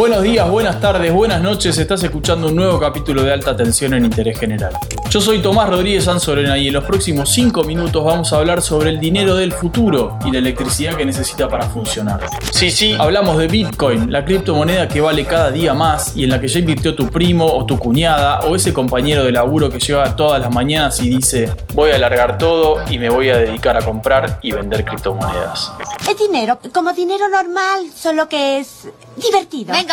Buenos días, buenas tardes, buenas noches. Estás escuchando un nuevo capítulo de Alta Tensión en Interés General. Yo soy Tomás Rodríguez Sanzorena y en los próximos 5 minutos vamos a hablar sobre el dinero del futuro y la electricidad que necesita para funcionar. Sí, sí, hablamos de Bitcoin, la criptomoneda que vale cada día más y en la que ya invirtió tu primo o tu cuñada o ese compañero de laburo que llega todas las mañanas y dice voy a alargar todo y me voy a dedicar a comprar y vender criptomonedas. Es dinero, como dinero normal, solo que es divertido. Venga,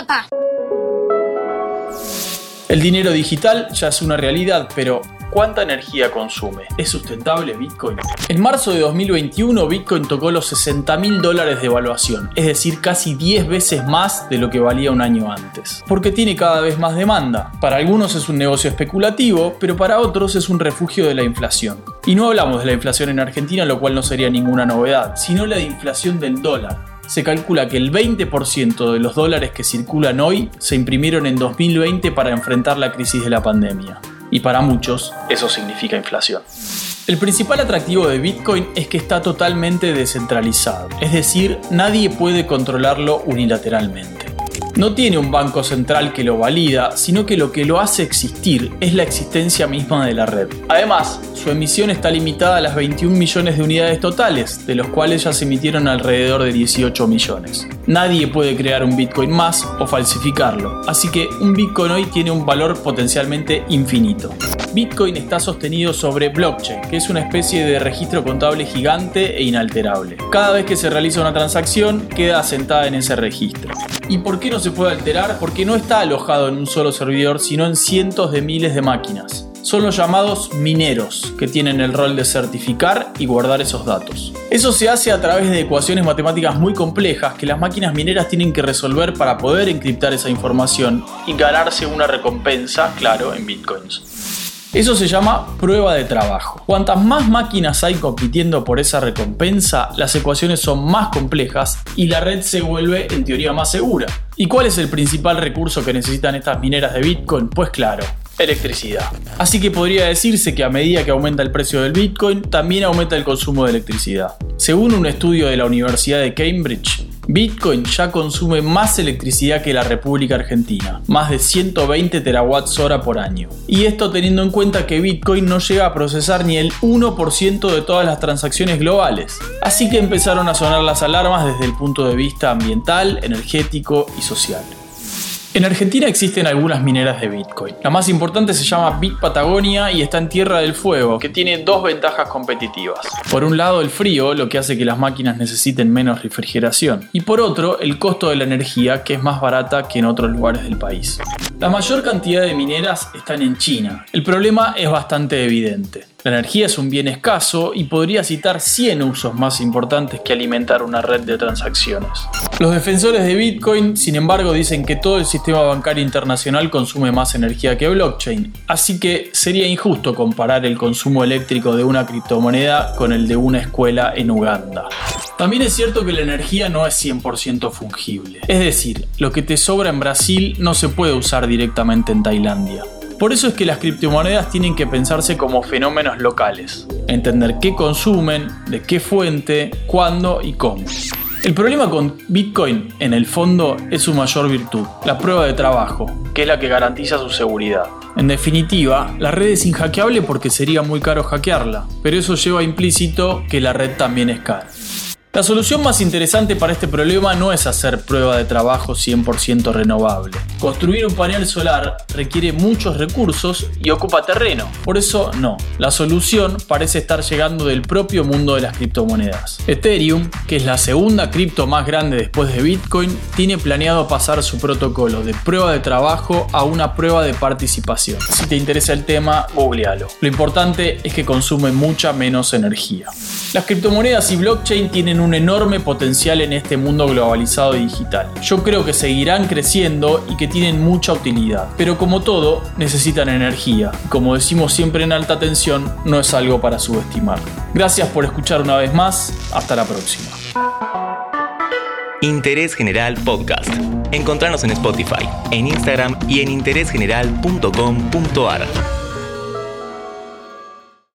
El dinero digital ya es una realidad, pero ¿cuánta energía consume? ¿Es sustentable Bitcoin? En marzo de 2021 Bitcoin tocó los 60 mil dólares de evaluación, es decir, casi 10 veces más de lo que valía un año antes, porque tiene cada vez más demanda. Para algunos es un negocio especulativo, pero para otros es un refugio de la inflación. Y no hablamos de la inflación en Argentina, lo cual no sería ninguna novedad, sino la de inflación del dólar se calcula que el 20% de los dólares que circulan hoy se imprimieron en 2020 para enfrentar la crisis de la pandemia. Y para muchos eso significa inflación. El principal atractivo de Bitcoin es que está totalmente descentralizado, es decir, nadie puede controlarlo unilateralmente. No tiene un banco central que lo valida, sino que lo que lo hace existir es la existencia misma de la red. Además, su emisión está limitada a las 21 millones de unidades totales, de los cuales ya se emitieron alrededor de 18 millones. Nadie puede crear un Bitcoin más o falsificarlo, así que un Bitcoin hoy tiene un valor potencialmente infinito. Bitcoin está sostenido sobre blockchain, que es una especie de registro contable gigante e inalterable. Cada vez que se realiza una transacción, queda asentada en ese registro. ¿Y por qué no se puede alterar? Porque no está alojado en un solo servidor, sino en cientos de miles de máquinas. Son los llamados mineros, que tienen el rol de certificar y guardar esos datos. Eso se hace a través de ecuaciones matemáticas muy complejas que las máquinas mineras tienen que resolver para poder encriptar esa información y ganarse una recompensa, claro, en bitcoins. Eso se llama prueba de trabajo. Cuantas más máquinas hay compitiendo por esa recompensa, las ecuaciones son más complejas y la red se vuelve en teoría más segura. ¿Y cuál es el principal recurso que necesitan estas mineras de Bitcoin? Pues claro, electricidad. Así que podría decirse que a medida que aumenta el precio del Bitcoin, también aumenta el consumo de electricidad. Según un estudio de la Universidad de Cambridge, Bitcoin ya consume más electricidad que la República Argentina, más de 120 terawatts hora por año. Y esto teniendo en cuenta que Bitcoin no llega a procesar ni el 1% de todas las transacciones globales. Así que empezaron a sonar las alarmas desde el punto de vista ambiental, energético y social. En Argentina existen algunas mineras de Bitcoin. La más importante se llama Bit Patagonia y está en Tierra del Fuego, que tiene dos ventajas competitivas. Por un lado el frío, lo que hace que las máquinas necesiten menos refrigeración. Y por otro, el costo de la energía, que es más barata que en otros lugares del país. La mayor cantidad de mineras están en China. El problema es bastante evidente. La energía es un bien escaso y podría citar 100 usos más importantes que alimentar una red de transacciones. Los defensores de Bitcoin, sin embargo, dicen que todo el sistema bancario internacional consume más energía que blockchain, así que sería injusto comparar el consumo eléctrico de una criptomoneda con el de una escuela en Uganda. También es cierto que la energía no es 100% fungible, es decir, lo que te sobra en Brasil no se puede usar directamente en Tailandia. Por eso es que las criptomonedas tienen que pensarse como fenómenos locales, entender qué consumen, de qué fuente, cuándo y cómo. El problema con Bitcoin, en el fondo, es su mayor virtud, la prueba de trabajo, que es la que garantiza su seguridad. En definitiva, la red es inhackeable porque sería muy caro hackearla, pero eso lleva implícito que la red también es cara. La solución más interesante para este problema no es hacer prueba de trabajo 100% renovable. Construir un panel solar requiere muchos recursos y ocupa terreno. Por eso no, la solución parece estar llegando del propio mundo de las criptomonedas. Ethereum, que es la segunda cripto más grande después de Bitcoin, tiene planeado pasar su protocolo de prueba de trabajo a una prueba de participación. Si te interesa el tema, googlealo. Lo importante es que consume mucha menos energía. Las criptomonedas y blockchain tienen un enorme potencial en este mundo globalizado y digital. Yo creo que seguirán creciendo y que tienen mucha utilidad, pero como todo, necesitan energía. Como decimos siempre en alta tensión, no es algo para subestimar. Gracias por escuchar una vez más, hasta la próxima. Interés General Podcast. Encontrarnos en Spotify, en Instagram y en interésgeneral.com.ar.